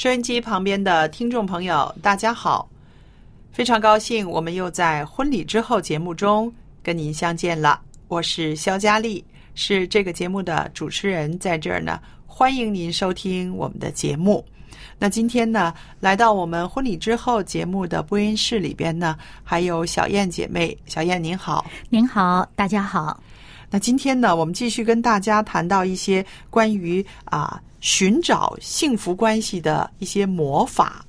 收音机旁边的听众朋友，大家好！非常高兴，我们又在婚礼之后节目中跟您相见了。我是肖佳丽，是这个节目的主持人，在这儿呢，欢迎您收听我们的节目。那今天呢，来到我们婚礼之后节目的播音室里边呢，还有小燕姐妹。小燕您好，您好，大家好。那今天呢，我们继续跟大家谈到一些关于啊寻找幸福关系的一些魔法。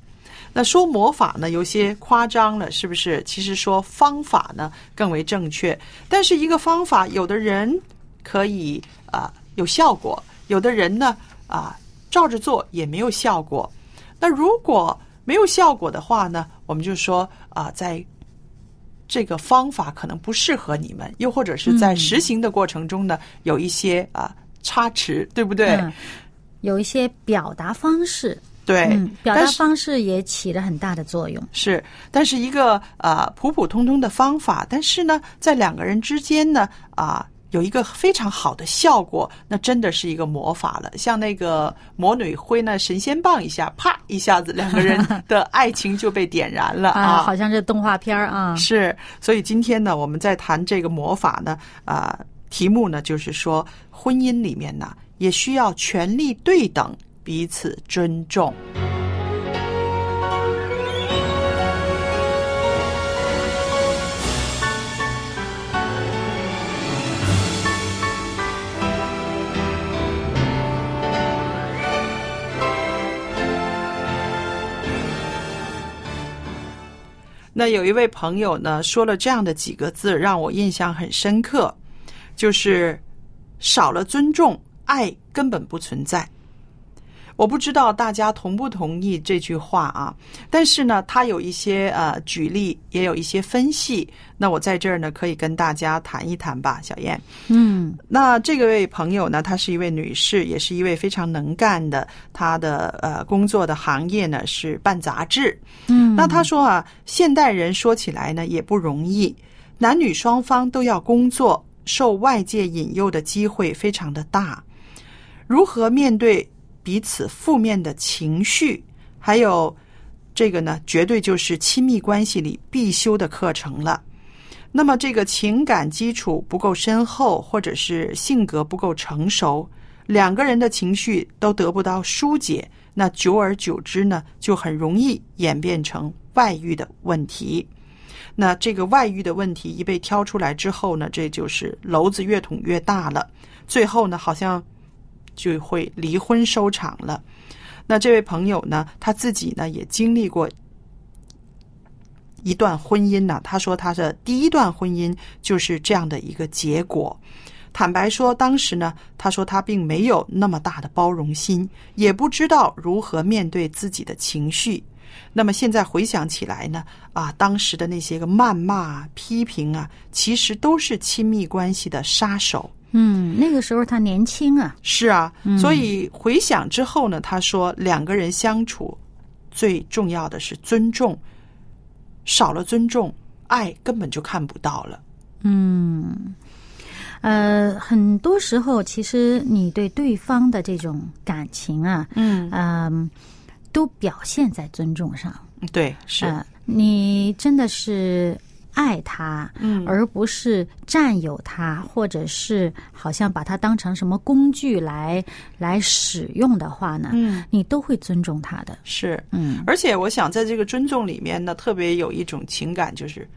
那说魔法呢，有些夸张了，是不是？其实说方法呢更为正确。但是一个方法，有的人可以啊有效果，有的人呢啊照着做也没有效果。那如果没有效果的话呢，我们就说啊在。这个方法可能不适合你们，又或者是在实行的过程中呢，有一些啊差池，对不对？有一些表达方式，对，嗯，表达方式也起了很大的作用。是，但是一个呃普普通通的方法，但是呢，在两个人之间呢啊、有一个非常好的效果，那真的是一个魔法了。像那个魔女挥那神仙棒一下，啪一下子，两个人的爱情就被点燃了 啊，好像是动画片儿啊。是，所以今天呢，我们在谈这个魔法呢，啊、题目呢就是说，婚姻里面呢，也需要权力对等，彼此尊重。那有一位朋友呢，说了这样的几个字，让我印象很深刻，就是少了尊重，爱根本不存在。我不知道大家同不同意这句话啊？但是呢，他有一些呃举例，也有一些分析。那我在这儿呢，可以跟大家谈一谈吧，小燕。嗯那这个位朋友呢，她是一位女士，也是一位非常能干的。她的呃工作的行业呢是办杂志。嗯，那她说啊，现代人说起来呢也不容易，男女双方都要工作，受外界引诱的机会非常的大。如何面对彼此负面的情绪，还有这个呢，绝对就是亲密关系里必修的课程了。那么，这个情感基础不够深厚，或者是性格不够成熟，两个人的情绪都得不到疏解，那久而久之呢，就很容易演变成外遇的问题。那这个外遇的问题一被挑出来之后呢，这就是篓子越捅越大了，最后呢，好像就会离婚收场了。那这位朋友呢，他自己呢也经历过一段婚姻呢，他说他的第一段婚姻就是这样的一个结果。坦白说，当时呢，他说他并没有那么大的包容心，也不知道如何面对自己的情绪。那么现在回想起来呢，啊，当时的那些个谩骂、批评啊，其实都是亲密关系的杀手。嗯，那个时候他年轻啊，是啊，所以回想之后呢，他说两个人相处最重要的是尊重，少了尊重，爱根本就看不到了。嗯，呃，很多时候其实你对对方的这种感情啊，嗯嗯、都表现在尊重上。对，是，呃你真的是爱他，嗯。而不是占有他，或者是好像把他当成什么工具来来使用的话呢，嗯。你都会尊重他的。是。嗯。而且我想，在这个尊重里面呢，特别有一种情感，就是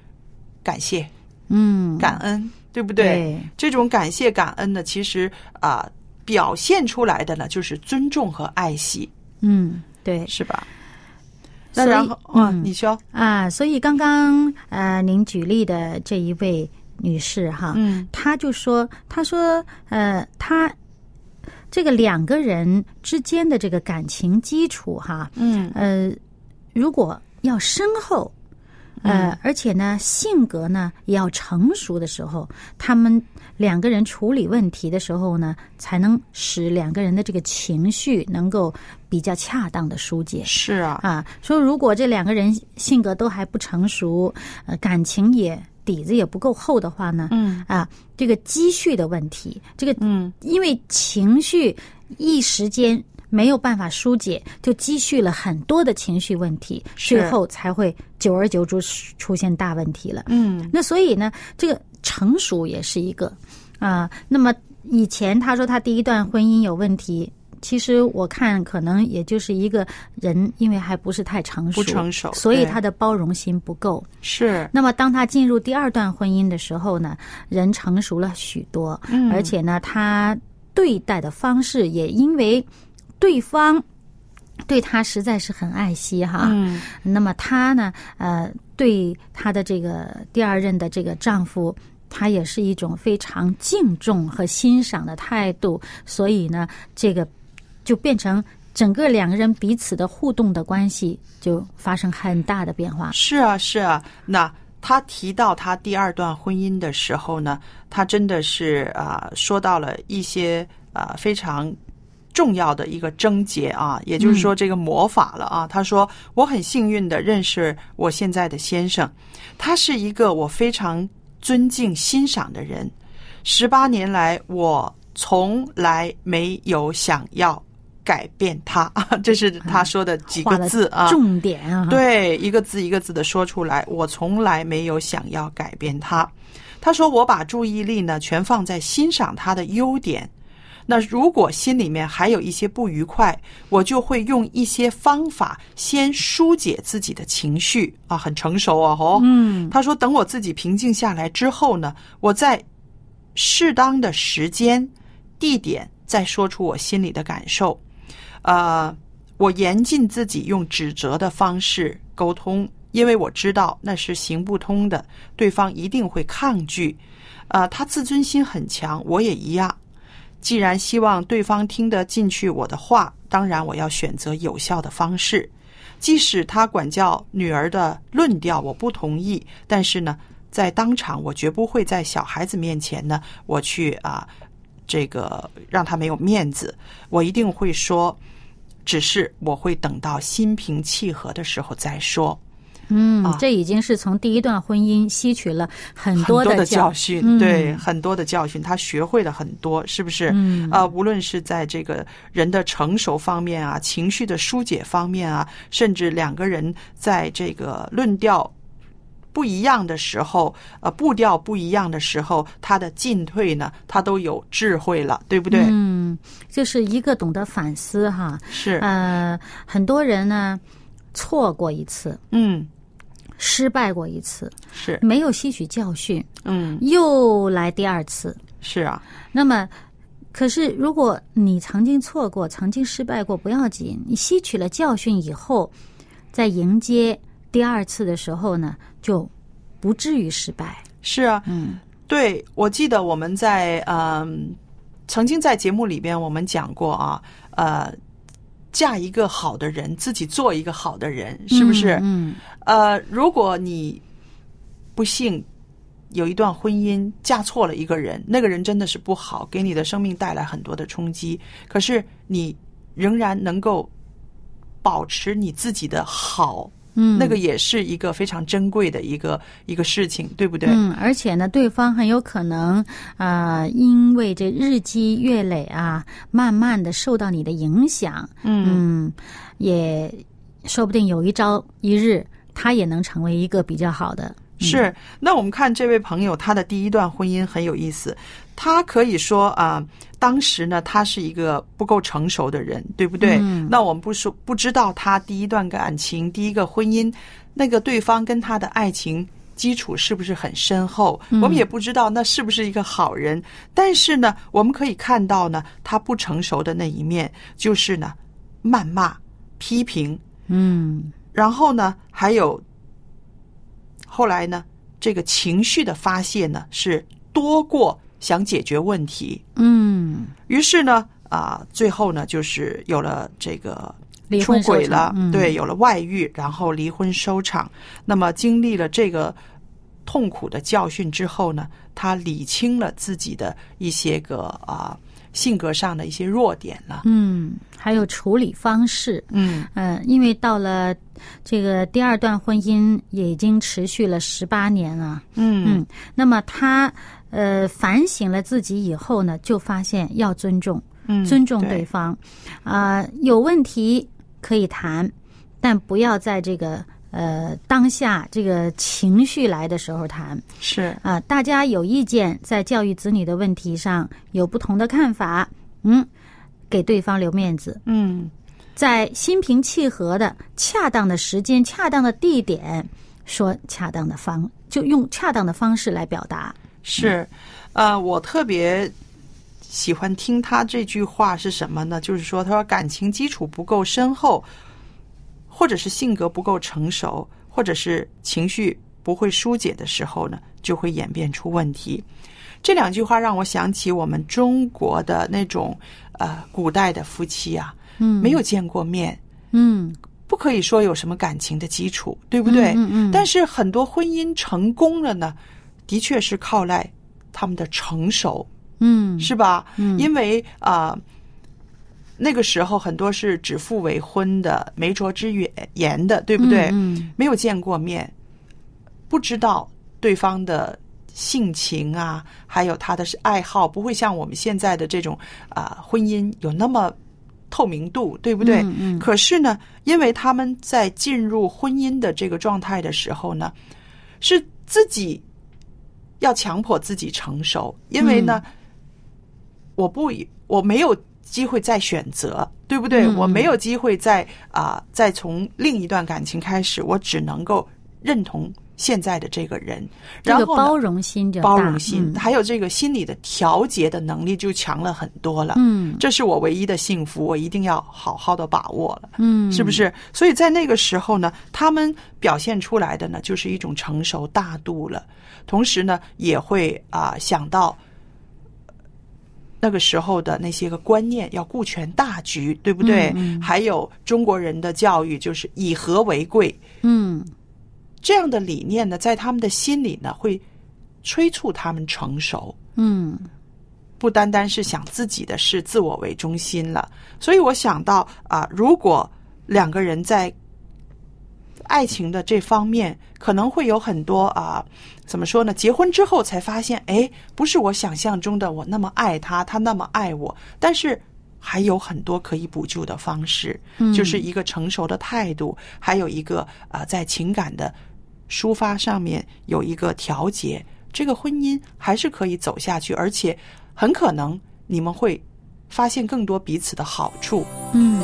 感谢、嗯，感恩，对不对。这种感谢、感恩呢，其实啊、表现出来的呢，就是尊重和爱惜，嗯对。是吧？然后，啊，嗯。你说，啊，所以刚刚呃您举例的这一位女士哈，嗯。她就说，她说呃她。这个两个人之间的这个感情基础哈，嗯。呃，如果要深厚，呃，嗯而且呢，性格呢也要成熟的时候，他们两个人处理问题的时候呢，才能使两个人的这个情绪能够比较恰当的疏解。是啊，啊，说如果这两个人性格都还不成熟，呃，感情也底子也不够厚的话呢，嗯。啊，这个积蓄的问题，这个嗯。因为情绪一时间没有办法疏解，就积蓄了很多的情绪问题，最后才会久而久之出现大问题了。嗯那所以呢，这个成熟也是一个啊、那么以前他说他第一段婚姻有问题。其实我看，可能也就是一个人，因为还不是太成熟，不成熟所以他的包容心不够。是，那么，当他进入第二段婚姻的时候呢，人成熟了许多，嗯而且呢，他对待的方式也因为对方对他实在是很爱惜哈，嗯那么她呢，呃，对她的这个第二任的这个丈夫，她也是一种非常敬重和欣赏的态度，所以呢，这个就变成整个两个人彼此的互动的关系就发生很大的变化。是啊，是啊。那她提到她第二段婚姻的时候呢，她真的是啊、说到了一些啊、非常重要的一个症结啊，也就是说这个魔法了啊。他说我很幸运的认识我现在的先生，他是一个我非常尊敬欣赏的人。十八年来，我从来没有想要改变他，这是他说的几个字啊。重点啊，，对，一个字一个字的说出来，我从来没有想要改变他。他说：“我把注意力呢全放在欣赏他的优点。那如果心里面还有一些不愉快，我就会用一些方法先疏解自己的情绪啊，很成熟啊，哦。嗯他说：“等我自己平静下来之后呢，我在适当的时间、地点再说出我心里的感受。呃，我严禁自己用指责的方式沟通，因为我知道那是行不通的，对方一定会抗拒。呃，他自尊心很强，我也一样。既然希望对方听得进去我的话，当然我要选择有效的方式。即使他管教女儿的论调我不同意，但是呢，在当场我绝不会在小孩子面前呢，我去啊，这个让他没有面子。我一定会说，只是我会等到心平气和的时候再说。嗯啊，这已经是从第一段婚姻吸取了很很多的教教训，嗯对，很多的教训，他学会了很多，是不是？嗯啊、无论是在这个人的成熟方面啊，情绪的疏解方面啊，甚至两个人在这个论调不一样的时候，呃，步调不一样的时候，他的进退呢，他都有智慧了，对不对？嗯，就是一个懂得反思哈。是，呃，很多人呢错过一次，嗯，失败过一次，是，没有吸取教训，嗯，又来第二次。是啊，那么，可是如果你曾经错过、曾经失败过，不要紧，你吸取了教训以后，在迎接第二次的时候呢，就不至于失败。是啊，嗯。对，我记得我们在嗯、曾经在节目里边我们讲过啊，呃，嫁一个好的人，自己做一个好的人，是不是？嗯，呃，如果你不幸有一段婚姻嫁错了一个人，那个人真的是不好，给你的生命带来很多的冲击。可是你仍然能够保持你自己的好，嗯，那个也是一个非常珍贵的一个一个事情，对不对？嗯，而且呢，对方很有可能啊、呃因为这日积月累啊，慢慢的受到你的影响，嗯嗯，也说不定有一朝一日，他也能成为一个比较好的。是，那我们看这位朋友，他的第一段婚姻很有意思。他可以说啊、当时呢，他是一个不够成熟的人，对不对？嗯那我们不说不知道他第一段感情、第一个婚姻，那个对方跟他的爱情基础是不是很深厚？我们也不知道那是不是一个好人。但是呢，我们可以看到呢，他不成熟的那一面，就是呢，谩骂、批评，嗯然后呢，还有后来呢，这个情绪的发泄呢是多过想解决问题。嗯，于是呢，啊、最后呢，就是有了这个出轨了，嗯对，有了外遇，然后离婚收场。那么经历了这个痛苦的教训之后呢，他理清了自己的一些个啊、性格上的一些弱点了。嗯，还有处理方式。嗯嗯，因为到了这个第二段婚姻也已经持续了十八年了，嗯嗯，那么他呃反省了自己以后呢，就发现要尊重，嗯，尊重对对。方，啊、有问题可以谈，但不要在这个呃当下这个情绪来的时候谈。是。啊、大家有意见，在教育子女的问题上有不同的看法，嗯，给对方留面子，嗯。在心平气和的、恰当的时间、恰当的地点，说恰当的方，就用恰当的方式来表达。是，呃，我特别喜欢听他这句话是什么呢？就是说，他说感情基础不够深厚，或者是性格不够成熟，或者是情绪不会疏解的时候呢，就会演变出问题。这两句话让我想起我们中国的那种呃古代的夫妻啊，嗯没有见过面，嗯不可以说有什么感情的基础，对不对？嗯嗯嗯但是很多婚姻成功了呢，的确是靠赖他们的成熟，嗯是吧？嗯因为啊、那个时候很多是指腹为婚的，媒妁之言的，对不对？嗯没有见过面，不知道对方的性情啊，还有他的爱好，不会像我们现在的这种啊、婚姻有那么透明度，对不对？嗯嗯可是呢，因为他们在进入婚姻的这个状态的时候呢，是自己要强迫自己成熟，因为呢，我不我没有机会再选择，对不对？我没有机会再啊、再从另一段感情开始，我只能够认同现在的这个人，然后包容心就包容心，嗯还有这个心理的调节的能力就强了很多了。嗯这是我唯一的幸福，我一定要好好的把握了。嗯，是不是？所以在那个时候呢，他们表现出来的呢，就是一种成熟大度了。同时呢，也会啊、想到那个时候的那些个观念，要顾全大局，对不对？嗯嗯还有中国人的教育，就是以和为贵，嗯这样的理念呢，在他们的心里呢，会催促他们成熟。嗯不单单是想自己的事、自我为中心了。所以我想到啊、如果两个人在爱情的这方面可能会有很多啊、怎么说呢？结婚之后才发现，哎，不是我想象中的我那么爱他，他那么爱我，但是。还有很多可以补救的方式，就是一个成熟的态度，还有一个啊、在情感的抒发上面有一个调节，这个婚姻还是可以走下去，而且很可能你们会发现更多彼此的好处。嗯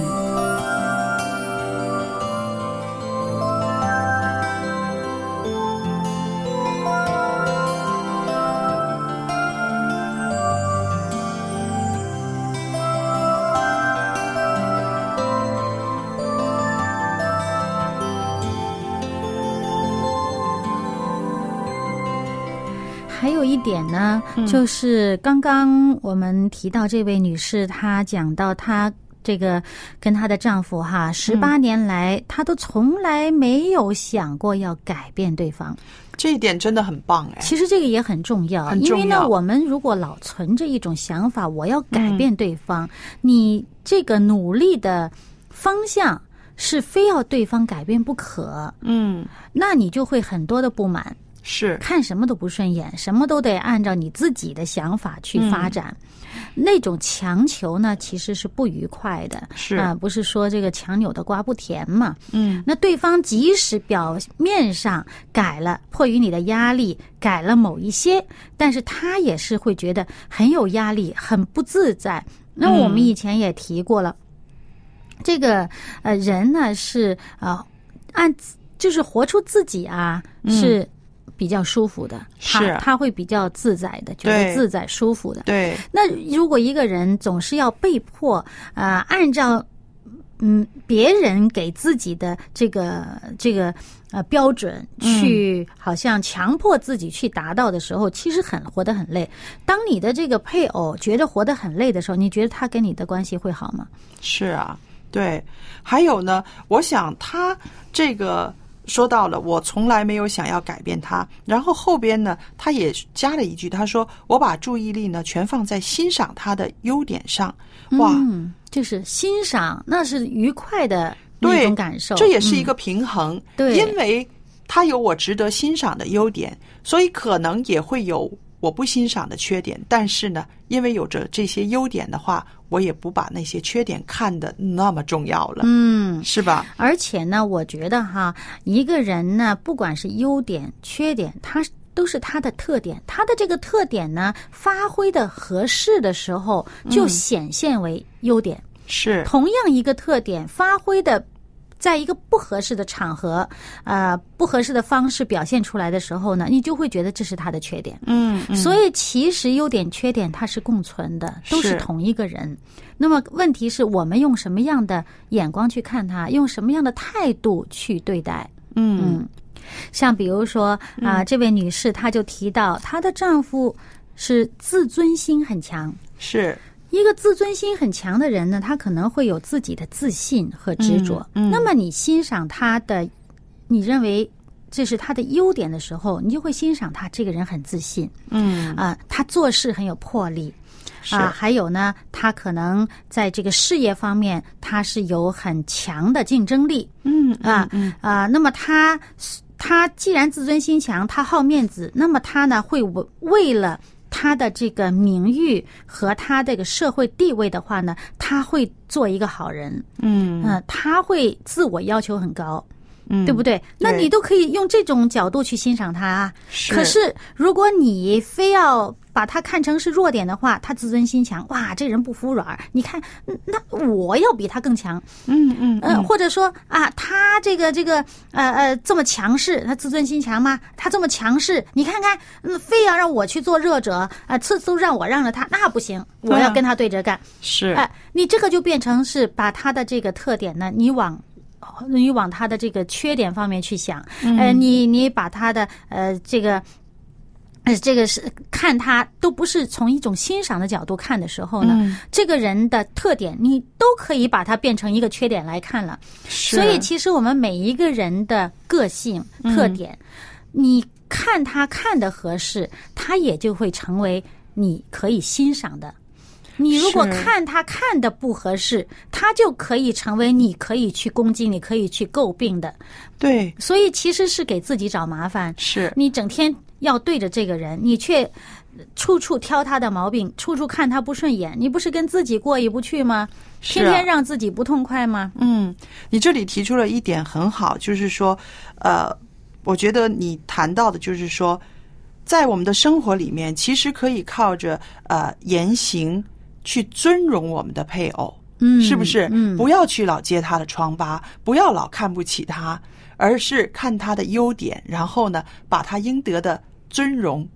还有一点呢，就是刚刚我们提到这位女士，她讲到她这个跟她的丈夫哈，十八年来，她都从来没有想过要改变对方。这一点真的很棒哎。其实这个也很重要，很因为呢，我们如果老存着一种想法，我要改嗯变对方，你这个努力的方向是非要对方改变不可，嗯，那你就会很多的不满，是看什么都不顺眼，什么都得按照你自己的想法去发展。嗯那种强求呢，其实是不愉快的。是啊、不是说这个强扭的瓜不甜嘛？嗯那对方即使表面上改了，迫于你的压力改了某一些，但是他也是会觉得很有压力，很不自在。那我们以前也提过了，这个呃人呢是呃按就是活出自己啊，是比较舒服的，他是他会比较自在的，觉得自在舒服的。对，那如果一个人总是要被迫啊、呃按照嗯别人给自己的这个这个呃标准去，好像强迫自己去达到的时候，其实很活得很累。当你的这个配偶觉得活得很累的时候，你觉得他跟你的关系会好吗？是啊，对。还有呢，我想他这个说到了，我从来没有想要改变他。然后后边呢，他也加了一句，他说：“我把注意力呢全放在欣赏他的优点上。”哇，嗯，就是欣赏，那是愉快的那对种感受，这也是一嗯个平衡。对因为他有我值得欣赏的优点，所以可能也会有我不欣赏的缺点。但是呢，因为有着这些优点的话，我也不把那些缺点看得那么重要了，嗯。是吧？而且呢，我觉得哈，一个人呢，不管是优点、缺点，他都是他的特点。他的这个特点呢，发挥的合适的时候，就显现为优点。是，同样一个特点，发挥的。在一个不合适的场合，呃，不合适的方式表现出来的时候呢，你就会觉得这是他的缺点。嗯，嗯所以其实优点、缺点它是共存的，都是是同一个人。那么问题是我们用什么样的眼光去看他，用什么样的态度去对待？嗯嗯，像比如说啊、这位女士她就提到她的丈夫是自尊心很强。是，一个自尊心很强的人呢，他可能会有自己的自信和执着。嗯嗯那么你欣赏他的，你认为这是他的优点的时候，你就会欣赏他这个人很自信。嗯啊、他做事很有魄力。是啊，还有呢，他可能在这个事业方面，他是有很强的竞争力嗯啊嗯啊。那么他他既然自尊心强，他好面子，那么他呢会为为了他的这个名誉和他这个社会地位的话呢，他会做一个好人，嗯。嗯、他会自我要求很高，嗯，对不对？那你都可以用这种角度去欣赏他啊。是可是如果你非要把他看成是弱点的话，他自尊心强，哇，这人不服软。你看，嗯那我要比他更强，嗯嗯呃，或者说啊，他这个这个呃呃这么强势，他自尊心强吗？他这么强势，你看看，嗯，非要让我去做弱者，啊、次次都让我让着他，那不行，我要跟他对着干。是哎、你这个就变成是把他的这个特点呢，你往。你往他的这个缺点方面去想，呃，你你把他的呃这个，呃这个是看他都不是从一种欣赏的角度看的时候呢，嗯这个人的特点你都可以把它变成一个缺点来看了。所以其实我们每一个人的个性特点，你看他看的合适，他也就会成为你可以欣赏的。你如果看他看的不合适，他就可以成为你可以去攻击、你可以去诟病的。对所以其实是给自己找麻烦。是你整天要对着这个人，你却处处挑他的毛病，处处看他不顺眼，你不是跟自己过意不去吗？天天让自己不痛快吗？嗯，你这里提出了一点很好，就是说，呃，我觉得你谈到的就是说，在我们的生活里面，其实可以靠着呃言行去尊荣我们的配偶，嗯，是不是？嗯，不要去老揭他的疮疤，不要老看不起他，而是看他的优点，然后呢，把他应得的尊荣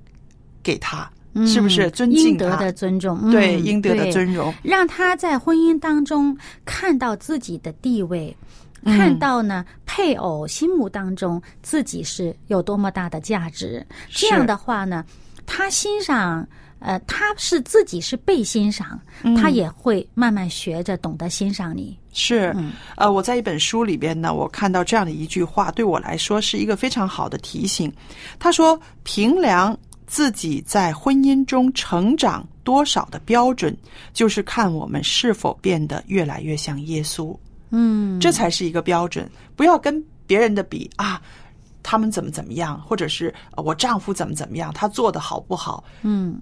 给他，是不是？嗯尊敬他，应得的尊重，嗯对应得的尊荣，让他在婚姻当中看到自己的地位，嗯看到呢配偶心目当中自己是有多么大的价值。这样的话呢，他欣赏呃，他是自己是被欣赏，嗯他也会慢慢学着懂得欣赏你。是，嗯呃，我在一本书里边呢，我看到这样的一句话，对我来说是一个非常好的提醒。他说：“评量自己在婚姻中成长多少的标准，就是看我们是否变得越来越像耶稣。嗯，这才是一个标准。不要跟别人的比啊，他们怎么怎么样，或者是呃我丈夫怎么怎么样，他做的好不好？嗯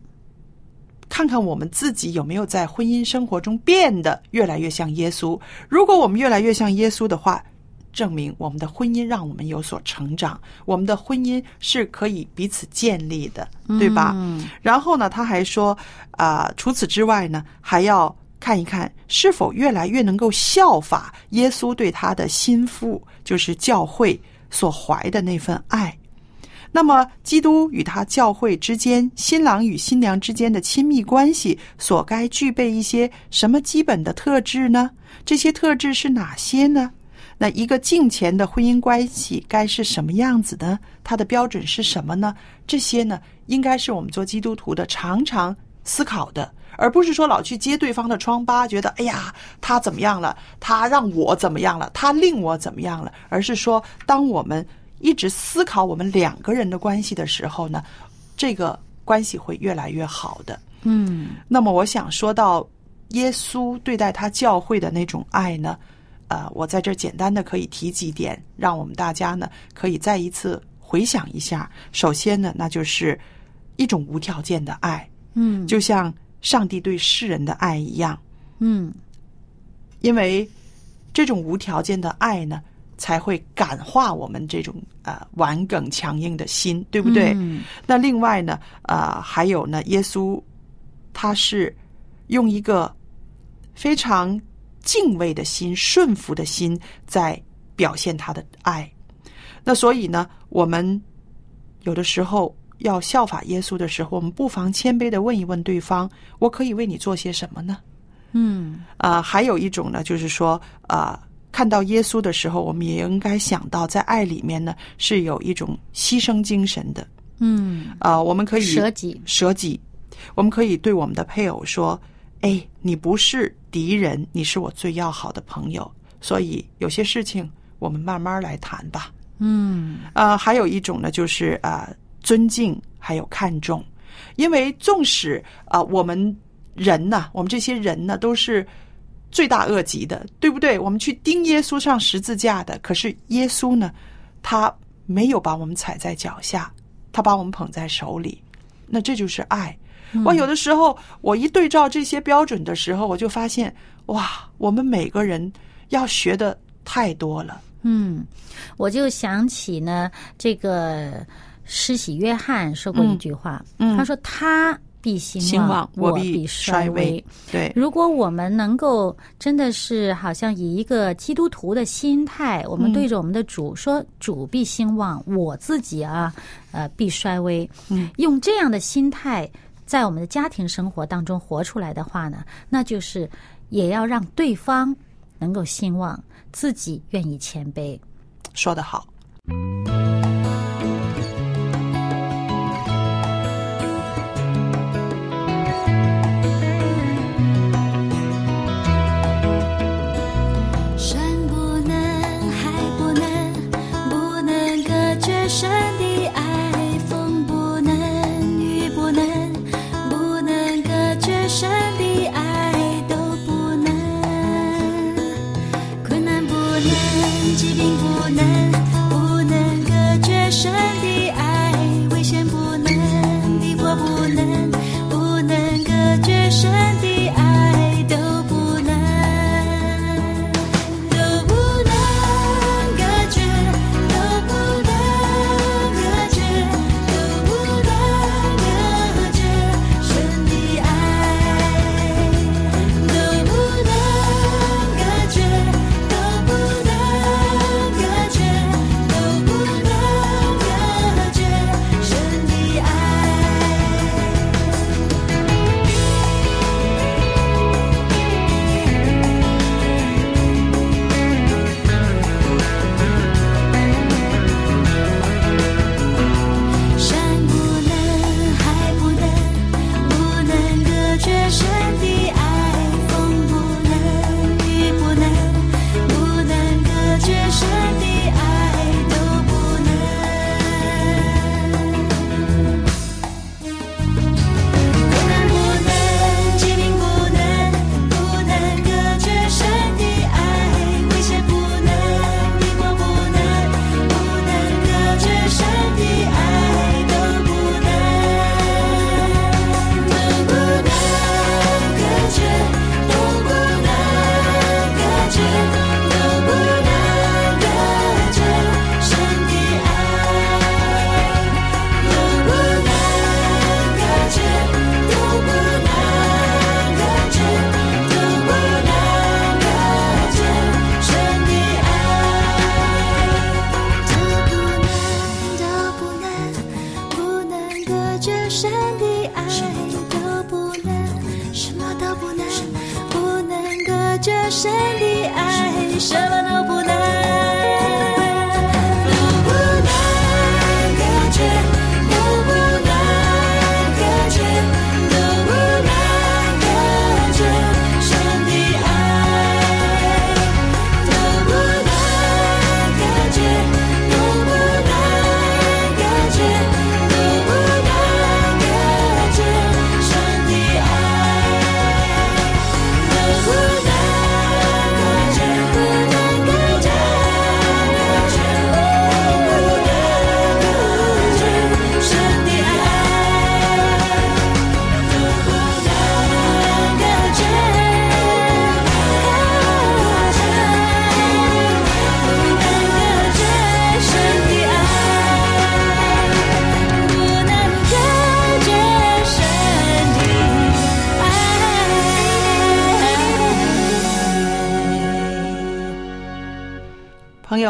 看看我们自己有没有在婚姻生活中变得越来越像耶稣。如果我们越来越像耶稣的话，证明我们的婚姻让我们有所成长，我们的婚姻是可以彼此建立的，对吧？嗯然后呢，他还说，啊、除此之外呢，还要看一看是否越来越能够效法耶稣对他的心腹，就是教会所怀的那份爱。那么，基督与他教会之间，新郎与新娘之间的亲密关系，所该具备一些什么基本的特质呢？这些特质是哪些呢？那一个敬虔的婚姻关系该是什么样子呢？它的标准是什么呢？这些呢，应该是我们做基督徒的常常思考的，而不是说老去揭对方的疮疤，觉得哎呀他怎么样了，他让我怎么样了，他令我怎么样了，而是说，当我们一直思考我们两个人的关系的时候呢，这个关系会越来越好的。嗯那么，我想说到耶稣对待他教会的那种爱呢，呃，我在这简单的可以提几点，让我们大家呢可以再一次回想一下。首先呢，那就是一种无条件的爱，嗯就像上帝对世人的爱一样，嗯因为这种无条件的爱呢，才会感化我们这种呃顽梗强硬的心，对不对？嗯那另外呢，呃，还有呢，耶稣他是用一个非常敬畏的心、顺服的心，在表现他的爱。那所以呢，我们有的时候要效法耶稣的时候，我们不妨谦卑的问一问对方：“我可以为你做些什么呢？”嗯啊、还有一种呢，就是说，啊、看到耶稣的时候，我们也应该想到，在爱里面呢，是有一种牺牲精神的。嗯，啊、我们可以舍己舍己，我们可以对我们的配偶说：“哎，你不是敌人，你是我最要好的朋友。所以有些事情我们慢慢来谈吧。”嗯呃，还有一种呢，就是呃尊敬，还有看重，因为纵使啊、呃我们人呐，我们这些人呢，都是罪大恶极的，对不对？我们去钉耶稣上十字架的，可是耶稣呢，他没有把我们踩在脚下，他把我们捧在手里，那这就是爱。我有的时候，我一对照这些标准的时候，我就发现，哇，我们每个人要学的太多了。嗯，我就想起呢，这个施洗约翰说过一句话，嗯嗯他说：“他必兴兴旺我我必衰衰微。”对，如果我们能够真的是好像以一个基督徒的心态，我们对着我们的主说：“主必兴旺，我自己啊，呃，必衰微。”嗯，用这样的心态在我们的家庭生活当中活出来的话呢，那就是也要让对方能够兴旺，自己愿意谦卑。说得好。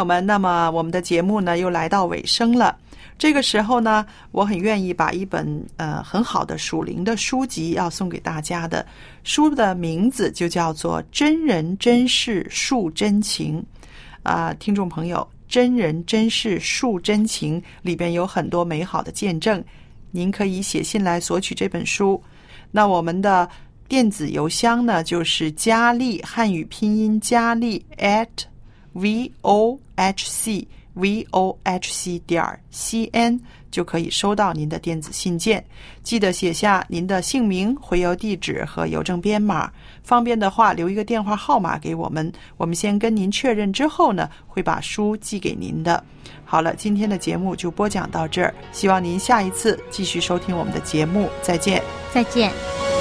友们，那么我们的节目呢又来到尾声了。这个时候呢，我很愿意把一本呃很好的属灵的书籍要送给大家的。书的名字就叫做《真人真事述真情》啊、听众朋友，《真人真事述真情》里边有很多美好的见证，您可以写信来索取这本书。那我们的电子邮箱呢，就是佳丽汉语拼音佳丽 at v o h c v o h c 点 c n 就可以收到您的电子信件。记得写下您的姓名、回邮地址和邮政编码，方便的话留一个电话号码给我们，我们先跟您确认之后呢，会把书寄给您的。好了，今天的节目就播讲到这儿，希望您下一次继续收听我们的节目，再见。再见。